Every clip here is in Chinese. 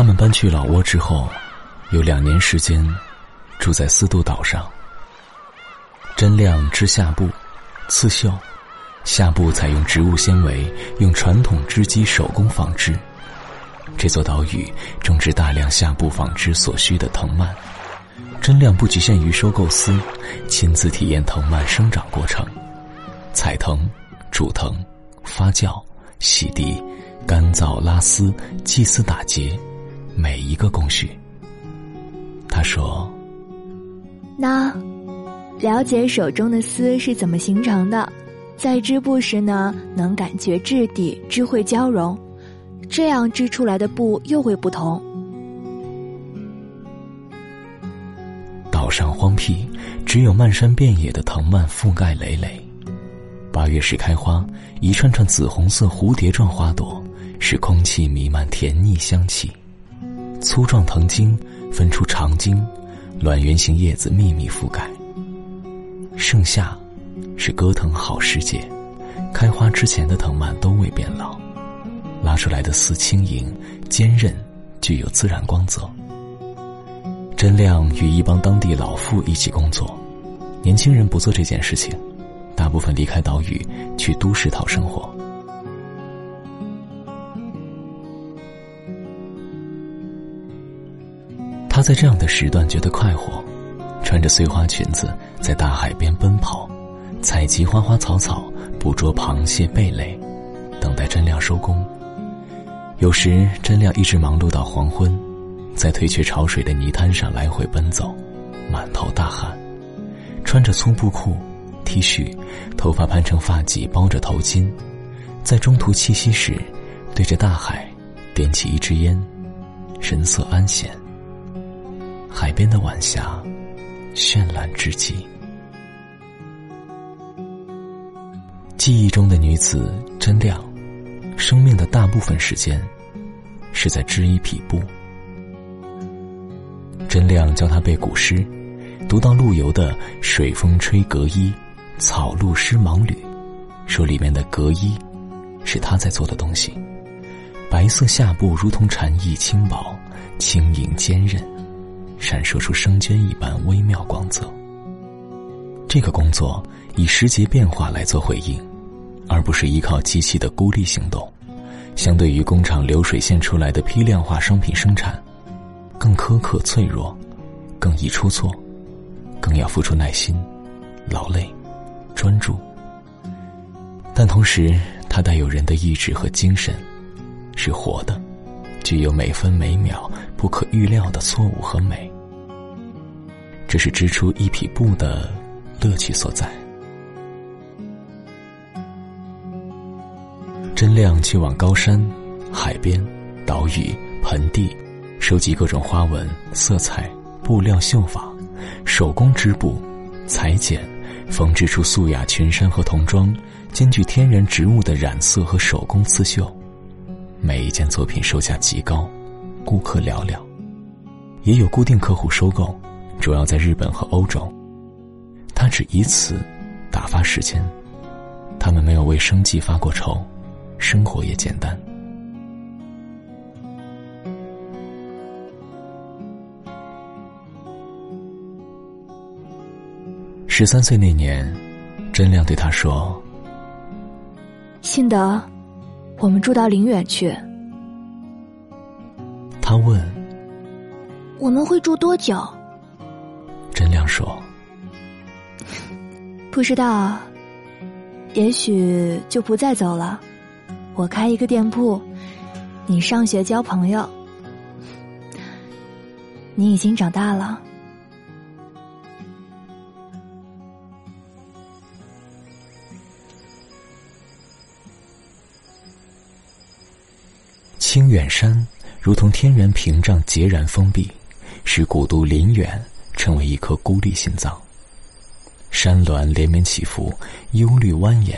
他们搬去老挝之后，有两年时间住在思渡岛上。真亮织下布、刺绣，下布采用植物纤维，用传统织机手工纺织。这座岛屿种植大量下布纺织所需的藤蔓。真亮不局限于收购丝，亲自体验藤蔓生长过程：采藤、煮藤、发酵、洗涤、干燥、拉丝、系丝、打结。每一个工序，他说：“那了解手中的丝是怎么形成的，在织布时呢，能感觉质地，织会交融，这样织出来的布又会不同。”岛上荒僻，只有漫山遍野的藤蔓覆盖累累。八月时开花，一串串紫红色蝴蝶状花朵，使空气弥漫甜腻香气。粗壮藤茎分出长茎，卵圆形叶子密密覆盖。盛夏是割藤好时节，开花之前的藤蔓都未变老，拉出来的丝轻盈、坚韧，具有自然光泽。真亮与一帮当地老妇一起工作，年轻人不做这件事情，大部分离开岛屿去都市讨生活。他在这样的时段觉得快活，穿着碎花裙子在大海边奔跑，采集花花草草，捕捉螃蟹贝类，等待真亮收工。有时真亮一直忙碌到黄昏，在退却潮水的泥滩上来回奔走，满头大汗，穿着粗布裤、T 恤，头发盘成发髻，包着头巾，在中途栖息时，对着大海点起一支烟，神色安闲。海边的晚霞，绚烂至极。记忆中的女子真亮，生命的大部分时间是在织衣匹布。真亮教他背古诗，读到陆游的“水风吹革衣，草露湿芒履”，说里面的革衣是他在做的东西。白色下布如同蝉翼轻薄，轻盈坚韧。闪烁出生绢一般微妙光泽。这个工作以时节变化来做回应，而不是依靠机器的孤立行动。相对于工厂流水线出来的批量化商品生产，更苛刻脆弱，更易出错，更要付出耐心、劳累、专注。但同时，它带有人的意志和精神，是活的，具有每分每秒不可预料的错误和美。这是织出一匹布的乐趣所在。真亮去往高山、海边、岛屿、盆地，收集各种花纹、色彩、布料、绣法，手工织布、裁剪、缝制出素雅裙衫和童装，兼具天然植物的染色和手工刺绣。每一件作品售价极高，顾客寥寥，也有固定客户收购。主要在日本和欧洲，他只以此打发时间。他们没有为生计发过愁，生活也简单。十三岁那年，真亮对他说：“信德，我们住到陵远去。”他问：“我们会住多久？”真亮说：“ 不知道，也许就不再走了。我开一个店铺，你上学交朋友。你已经长大了。”清远山如同天然屏障，截然封闭，使古都林远。成为一颗孤立心脏。山峦连绵起伏，幽绿蜿蜒，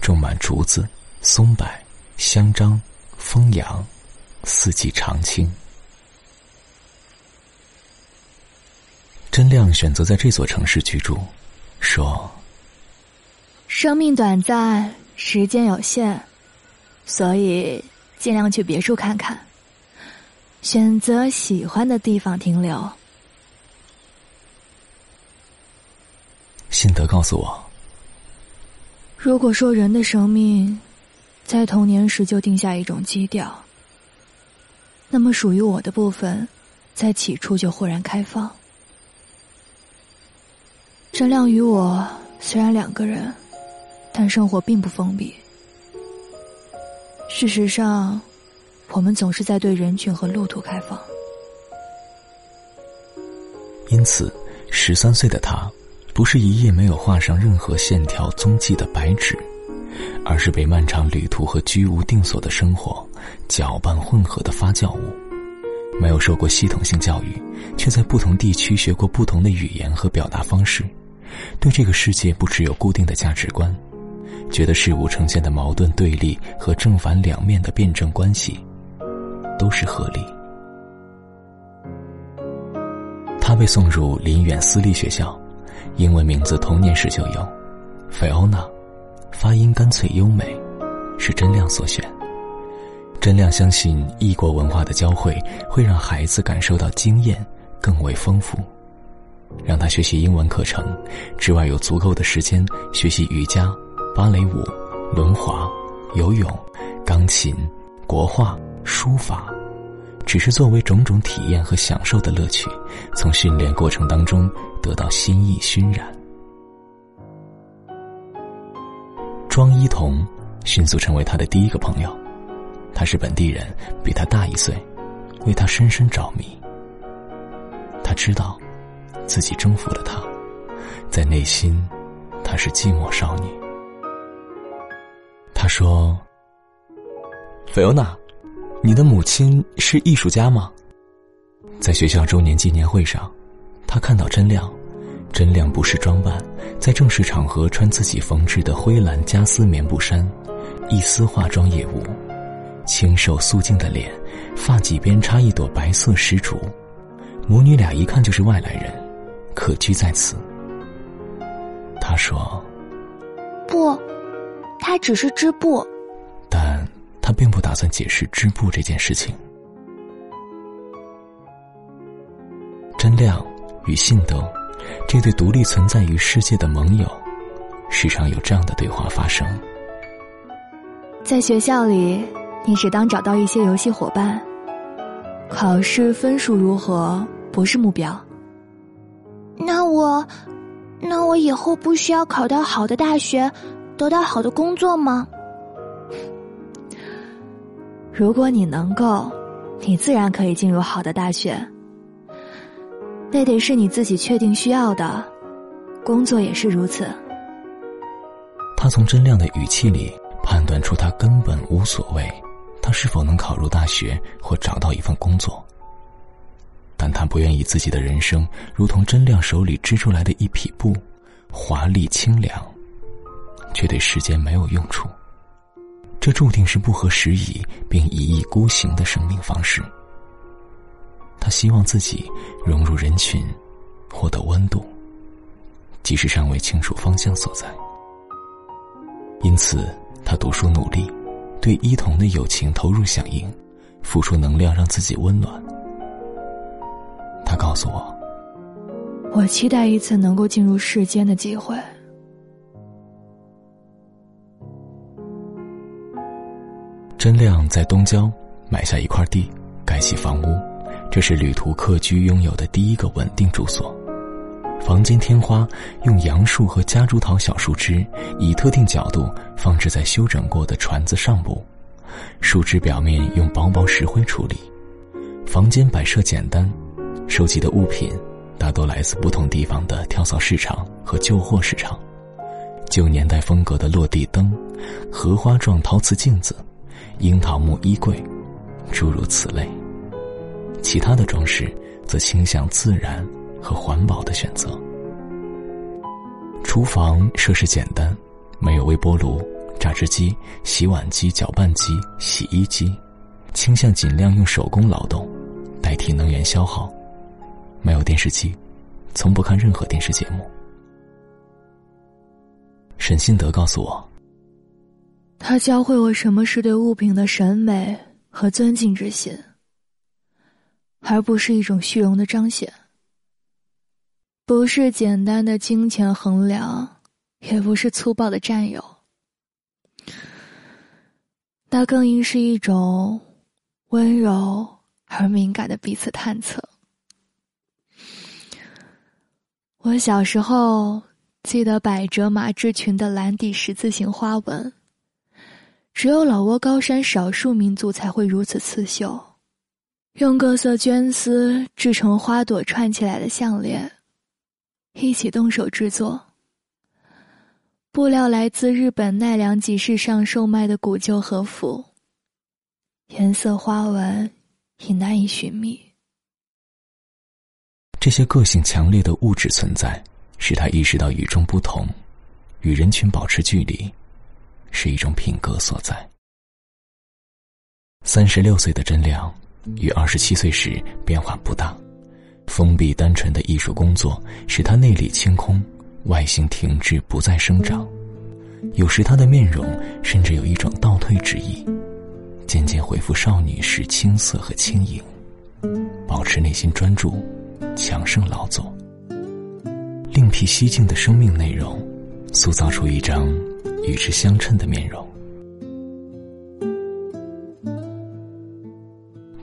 种满竹子、松柏、香樟、枫杨，四季常青。真亮选择在这座城市居住，说：“生命短暂，时间有限，所以尽量去别处看看。选择喜欢的地方停留。辛德告诉我，如果说人的生命在童年时就定下一种基调，那么属于我的部分，在起初就豁然开放。真亮与我虽然两个人，但生活并不封闭。事实上，我们总是在对人群和路途开放。因此，十三岁的他，不是一页没有画上任何线条踪迹的白纸，而是被漫长旅途和居无定所的生活搅拌混合的发酵物。没有受过系统性教育，却在不同地区学过不同的语言和表达方式，对这个世界不持有固定的价值观。觉得事物呈现的矛盾对立和正反两面的辩证关系，都是合理。他被送入林远私立学校，英文名字童年时就有，菲欧娜，发音干脆优美，是真亮所选。真亮相信异国文化的交汇会让孩子感受到经验更为丰富，让他学习英文课程之外有足够的时间学习瑜伽。芭蕾舞、轮滑、游泳、钢琴、国画、书法，只是作为种种体验和享受的乐趣，从训练过程当中得到心意熏染。庄一彤迅速成为他的第一个朋友，他是本地人，比他大一岁，为他深深着迷。他知道，自己征服了他，在内心，她是寂寞少女。他说：“菲欧娜，你的母亲是艺术家吗？”在学校周年纪念会上，他看到真亮，真亮不是装扮，在正式场合穿自己缝制的灰蓝加丝棉布衫，一丝化妆也无，清瘦素净的脸，发髻边插一朵白色石竹，母女俩一看就是外来人，可居在此。他说：“不。”他只是织布，但他并不打算解释织布这件事情。真亮与信德这对独立存在于世界的盟友，时常有这样的对话发生。在学校里，你只当找到一些游戏伙伴，考试分数如何不是目标。那我，那我以后不需要考到好的大学。得到好的工作吗？如果你能够，你自然可以进入好的大学。那得是你自己确定需要的，工作也是如此。他从真亮的语气里判断出，他根本无所谓，他是否能考入大学或找到一份工作。但他不愿意自己的人生如同真亮手里织出来的一匹布，华丽清凉。却对世间没有用处，这注定是不合时宜并一意孤行的生命方式。他希望自己融入人群，获得温度，即使尚未清楚方向所在。因此，他读书努力，对伊童的友情投入响应，付出能量让自己温暖。他告诉我：“我期待一次能够进入世间的机会。”真亮在东郊买下一块地，盖起房屋，这是旅途客居拥有的第一个稳定住所。房间天花用杨树和夹竹桃小树枝以特定角度放置在修整过的船子上部，树枝表面用薄薄石灰处理。房间摆设简单，收集的物品大多来自不同地方的跳蚤市场和旧货市场，旧年代风格的落地灯，荷花状陶瓷镜子。樱桃木衣柜，诸如此类。其他的装饰则倾向自然和环保的选择。厨房设施简单，没有微波炉、榨汁机、洗碗机、搅拌机、洗衣机，倾向尽量用手工劳动代替能源消耗。没有电视机，从不看任何电视节目。沈信德告诉我。他教会我什么是对物品的审美和尊敬之心。而不是一种虚荣的彰显。不是简单的金钱衡量，也不是粗暴的占有，那更应是一种温柔而敏感的彼此探测。我小时候记得百褶马志裙的蓝底十字形花纹，只有老挝高山少数民族才会如此刺绣，用各色绢丝制成花朵串起来的项链。一起动手制作，布料来自日本奈良集市上售卖的古旧和服，颜色花纹已难以寻觅。这些个性强烈的物质存在，使他意识到与众不同，与人群保持距离，是一种品格所在。三十六岁的真亮，与二十七岁时变化不大。封闭单纯的艺术工作使他内里清空，外形停滞，不再生长。有时他的面容甚至有一种倒退之意，渐渐恢复少女时青涩和轻盈，保持内心专注，强盛劳作。另辟蹊径的生命内容，塑造出一张与之相称的面容。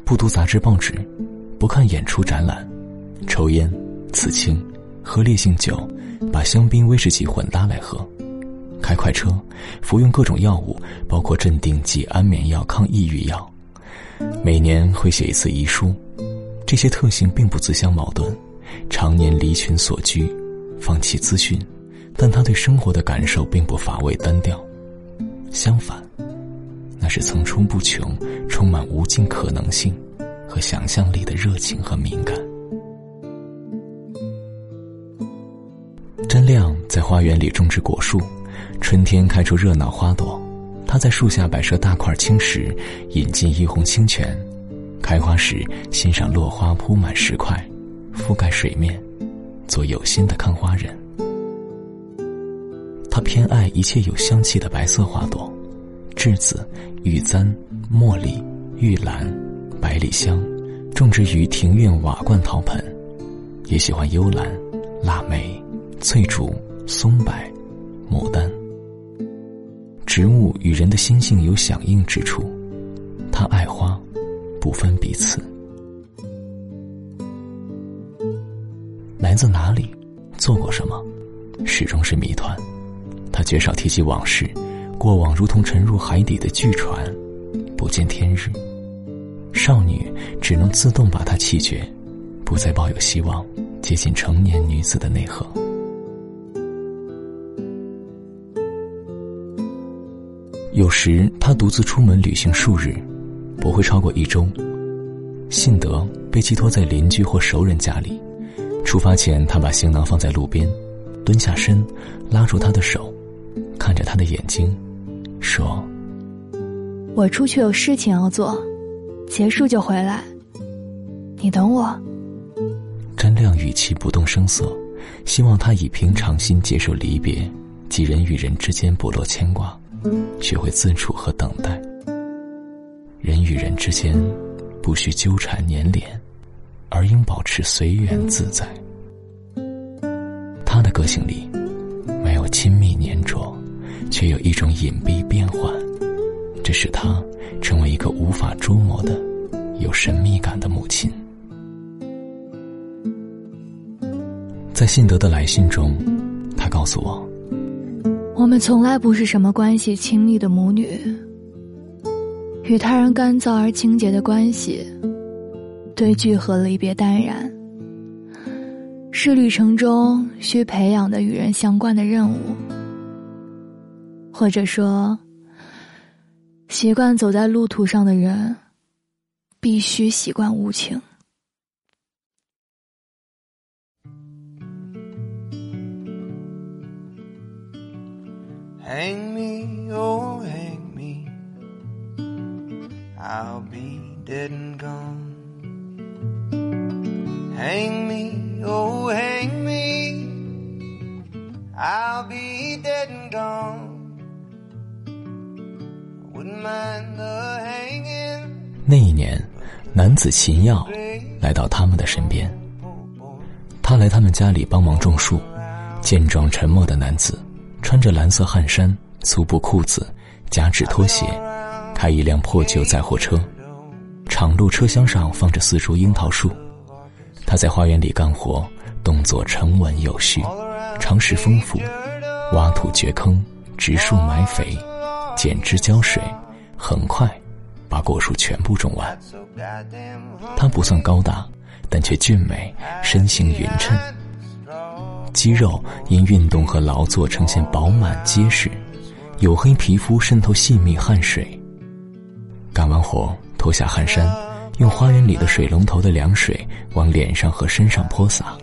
不读杂志报纸，不看演出展览。抽烟、刺青、喝烈性酒，把香槟、威士忌混搭来喝，开快车，服用各种药物，包括镇定剂、安眠药、抗抑郁药。每年会写一次遗书，这些特性并不自相矛盾。常年离群所居，放弃资讯，但他对生活的感受并不乏味单调，相反，那是层出不穷、充满无尽可能性和想象力的热情和敏感。真亮在花园里种植果树，春天开出热闹花朵。他在树下摆设大块青石，引进一泓清泉。开花时欣赏落花铺满石块，覆盖水面，做有心的看花人。他偏爱一切有香气的白色花朵，栀子、玉簪、茉莉、玉兰、百里香，种植于庭院瓦罐陶盆。也喜欢幽兰、腊梅。翠竹、松柏、牡丹，植物与人的心性有响应之处。他爱花，不分彼此。来自哪里，做过什么，始终是谜团。他绝少提及往事，过往如同沉入海底的巨船，不见天日。少女只能自动把它弃绝，不再抱有希望接近成年女子的内核。有时他独自出门旅行数日，不会超过一周。信德被寄托在邻居或熟人家里。出发前，他把行囊放在路边，蹲下身，拉住她的手，看着她的眼睛，说：“我出去有事情要做，结束就回来。你等我。”詹亮语气不动声色，希望他以平常心接受离别，及人与人之间不落牵挂。学会自处和等待。人与人之间，不需纠缠粘连，而应保持随缘自在。他的个性里，没有亲密粘着，却有一种隐蔽变幻，这使她成为一个无法捉摸的、有神秘感的母亲。在信德的来信中，他告诉我。我们从来不是什么关系亲密的母女，与他人干燥而清洁的关系，对聚合离别淡然，是旅程中需培养的与人相关的任务，或者说，习惯走在路途上的人，必须习惯无情。Hang me, oh, hang me. I'll be dead and gone. Hang me, oh, hang me. I'll be dead and gone. 那一年，男子秦耀来到他们的身边。他来他们家里帮忙种树。健壮沉默的男子，穿着蓝色汗衫、粗布裤子、夹趾拖鞋，开一辆破旧载货车。敞路车厢上放着四株樱桃树。他在花园里干活，动作沉稳有序，常识丰富，挖土掘坑、植树埋肥、剪枝浇水，很快。把果树全部种完。他不算高大，但却俊美，身形匀称，肌肉因运动和劳作呈现饱满结实，黝黑皮肤渗透细密汗水。干完活，脱下汗衫，用花园里的水龙头的凉水往脸上和身上泼洒，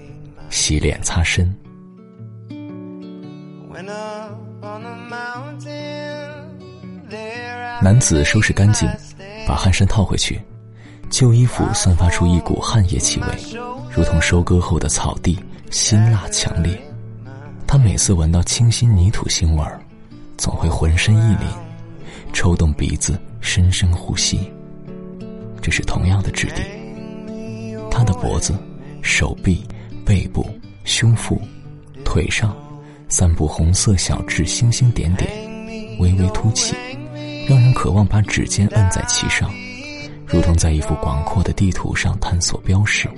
洗脸擦身。男子收拾干净。把汗衫套回去，旧衣服散发出一股汗液气味，如同收割后的草地，辛辣强烈。他每次闻到清新泥土腥味儿，总会浑身一凛，抽动鼻子，深深呼吸。这是同样的质地。他的脖子、手臂、背部、胸腹、腿上，散布红色小痣，星星点点，微微凸起。让人渴望把指尖摁在其上，如同在一幅广阔的地图上探索标识，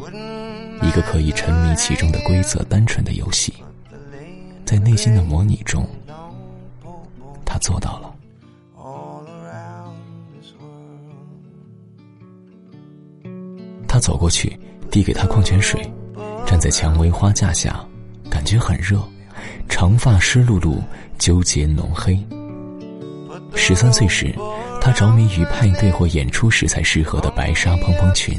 一个可以沉迷其中的规则单纯的游戏。在内心的模拟中，他做到了。他走过去，递给他矿泉水，站在蔷薇花架下，感觉很热，长发湿漉漉，纠结浓黑。十三岁时，他着迷于派对或演出时才适合的白纱蓬蓬裙，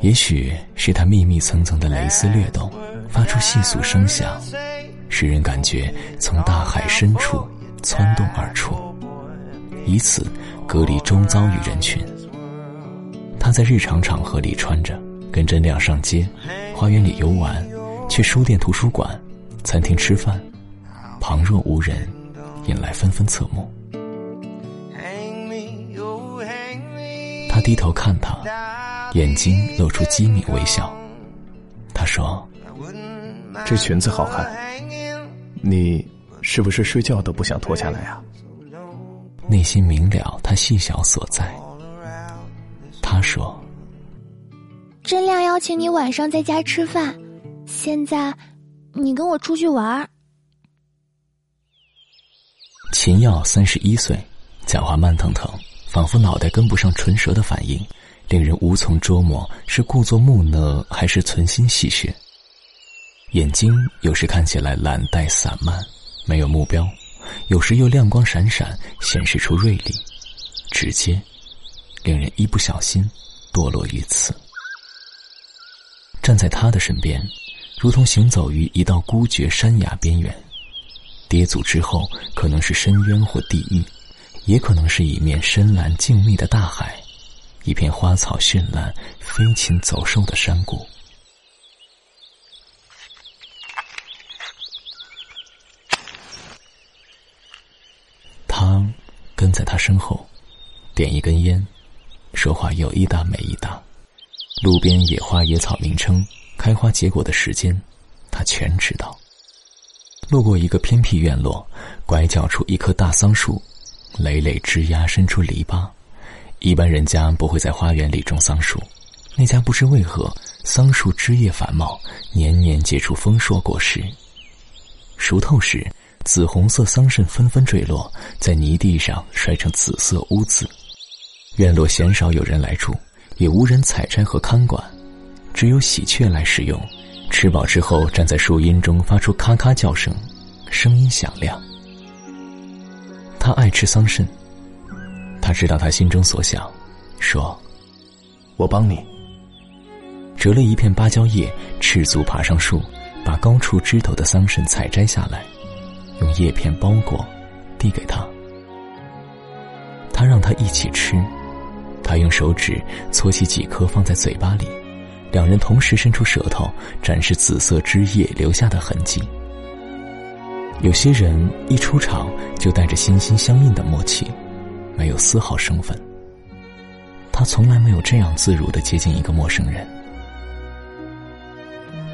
也许是他密密层层的蕾丝掠动，发出细诉声响，使人感觉从大海深处窜动而出，以此隔离周遭与人群。他在日常场合里穿着，跟真亮上街，花园里游玩，去书店、图书馆、餐厅吃饭，旁若无人，引来纷纷侧目。低头看他，眼睛露出机敏微笑。他说：“这裙子好看，你是不是睡觉都不想脱下来啊？”内心明了他细小所在。他说：“真亮邀请你晚上在家吃饭，现在你跟我出去玩。”秦耀三十一岁，讲话慢腾腾。仿佛脑袋跟不上唇舌的反应，令人无从捉摸是故作木讷还是存心戏谑。眼睛有时看起来懒怠散漫，没有目标；有时又亮光闪闪，显示出锐利、直接，令人一不小心堕落于此。站在他的身边，如同行走于一道孤绝山崖边缘，跌足之后可能是深渊或地狱。也可能是一面深蓝静谧的大海，一片花草绚烂、飞禽走兽的山谷。他跟在他身后，点一根烟，说话有一搭没一搭。路边野花野草名称、开花结果的时间，他全知道。路过一个偏僻院落，拐角处一棵大桑树。累累枝桠伸出篱笆，一般人家不会在花园里种桑树。那家不知为何，桑树枝叶繁茂，年年结出丰硕果实。熟透时，紫红色桑葚纷纷坠落，在泥地上摔成紫色污渍。院落鲜少有人来住，也无人采摘和看管，只有喜鹊来使用。吃饱之后，站在树荫中发出咔咔叫声，声音响亮。他爱吃桑葚，他知道他心中所想，说：“我帮你。”折了一片芭蕉叶，赤足爬上树，把高处枝头的桑葚采摘下来，用叶片包裹，递给他。他让他一起吃，他用手指搓起几颗放在嘴巴里，两人同时伸出舌头，展示紫色汁液留下的痕迹。有些人一出场就带着心心相印的默契，没有丝毫生分。他从来没有这样自如的接近一个陌生人，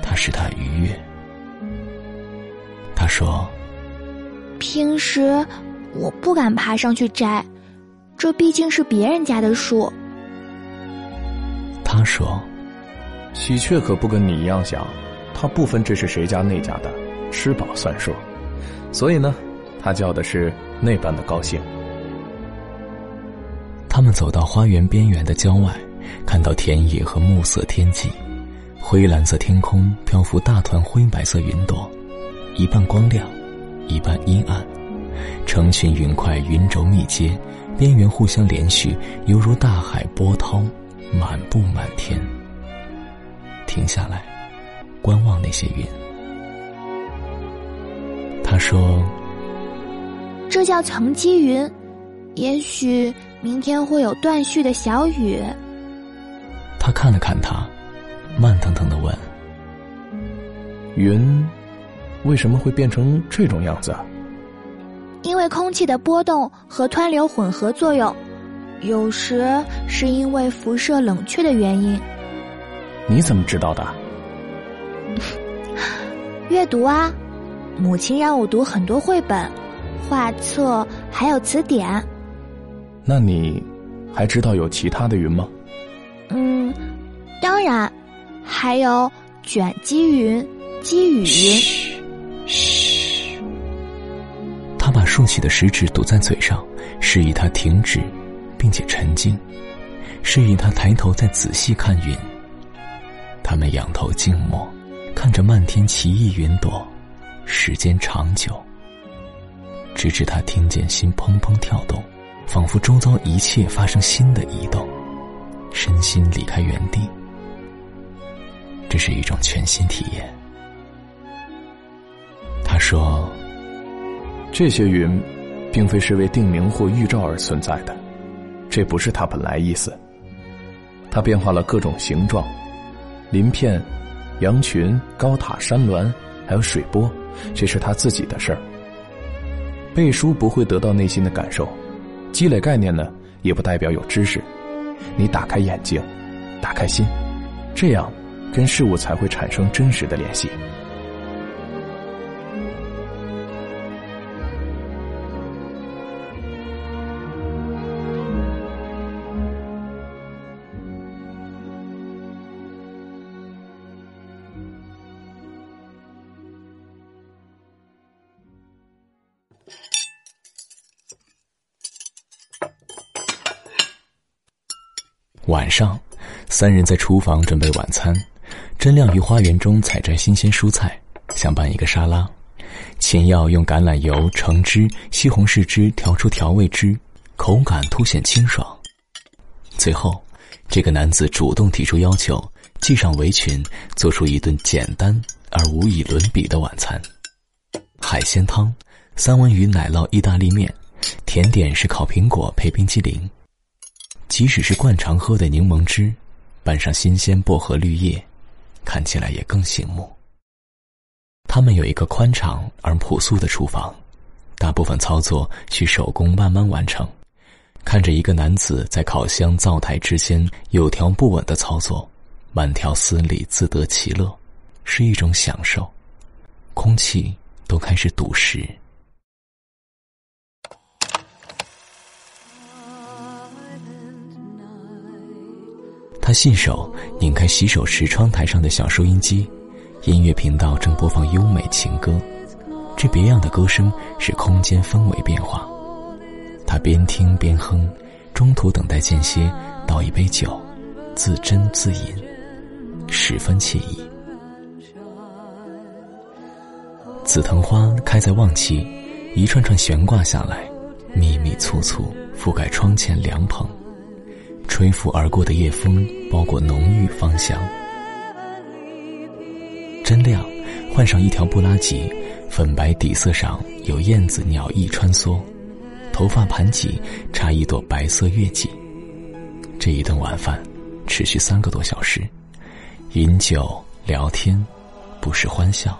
他使他愉悦。他说：“平时我不敢爬上去摘，这毕竟是别人家的树。”他说：“喜鹊可不跟你一样想，它不分这是谁家那家的，吃饱算数。所以呢，他叫的是那般的高兴。”他们走到花园边缘的郊外，看到田野和暮色天际，灰蓝色天空漂浮大团灰白色云朵，一半光亮，一半阴暗，成群云块云轴密接，边缘互相连续，犹如大海波涛，满布满天。停下来，观望那些云。他说：“这叫层积云，也许。”明天会有断续的小雨。他看了看他，慢腾腾的问：“云为什么会变成这种样子？”因为空气的波动和湍流混合作用，有时是因为辐射冷却的原因。你怎么知道的？阅读啊，母亲让我读很多绘本、画册，还有词典。那你还知道有其他的云吗？嗯，当然，还有卷积云、积雨云。嘘，嘘。他把竖起的食指堵在嘴上，示意他停止，并且沉静，示意他抬头再仔细看云。他们仰头静默，看着漫天奇异云朵，时间长久，直至他听见心砰砰跳动。仿佛周遭一切发生新的移动，身心离开原地。这是一种全新体验。他说：“这些云，并非是为定名或预兆而存在的，这不是它本来意思。它变化了各种形状，鳞片、羊群、高塔、山峦，还有水波，这是他自己的事儿。背书不会得到内心的感受。”积累概念呢，也不代表有知识。你打开眼睛，打开心，这样跟事物才会产生真实的联系。晚上，三人在厨房准备晚餐。甄亮于花园中采摘新鲜蔬菜，想拌一个沙拉。秦耀用橄榄油、橙汁、西红柿汁调出调味汁，口感凸显清爽。最后，这个男子主动提出要求，系上围裙，做出一顿简单而无以伦比的晚餐：海鲜汤、三文鱼奶酪意大利面，甜点是烤苹果配冰激凌。即使是惯常喝的柠檬汁，拌上新鲜薄荷绿叶，看起来也更醒目。他们有一个宽敞而朴素的厨房，大部分操作需手工慢慢完成。看着一个男子在烤箱灶台之间有条不紊的操作，慢条斯理，自得其乐，是一种享受。空气都开始堵实。他信手拧开洗手池窗台上的小收音机，音乐频道正播放优美情歌，这别样的歌声使空间氛围变化。他边听边哼，中途等待间歇，倒一杯酒，自斟自饮，十分惬意。紫藤花开在旺期，一串串悬挂下来，密密簇簇覆盖窗前凉棚。吹拂而过的夜风，包裹浓郁芳香。真亮，换上一条布拉吉，粉白底色上有燕子鸟翼穿梭，头发盘髻，插一朵白色月季。这一顿晚饭，持续三个多小时，饮酒聊天，不时欢笑。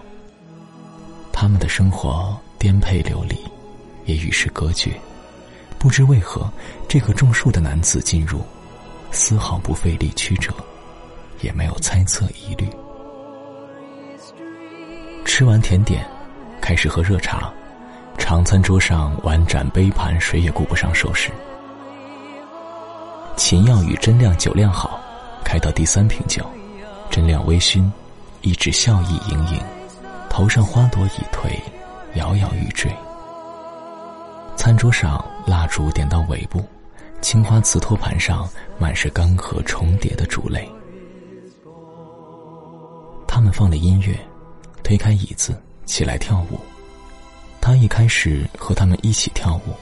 他们的生活颠沛流离，也与世隔绝。不知为何，这个种树的男子进入。丝毫不费力曲折，也没有猜测疑虑。吃完甜点，开始喝热茶，长餐桌上碗盏杯盘，谁也顾不上收拾。秦耀与甄亮酒量好，开到第三瓶酒，甄亮微醺，一直笑意盈盈，头上花朵已褪，摇摇欲坠。餐桌上蜡烛点到尾部，青花瓷托盘上满是干涸重叠的烛泪。他们放了音乐，推开椅子起来跳舞。他一开始和他们一起跳舞。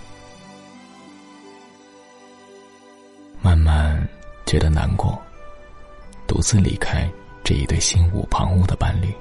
慢慢觉得难过，独自离开这一对心无旁骛的伴侣。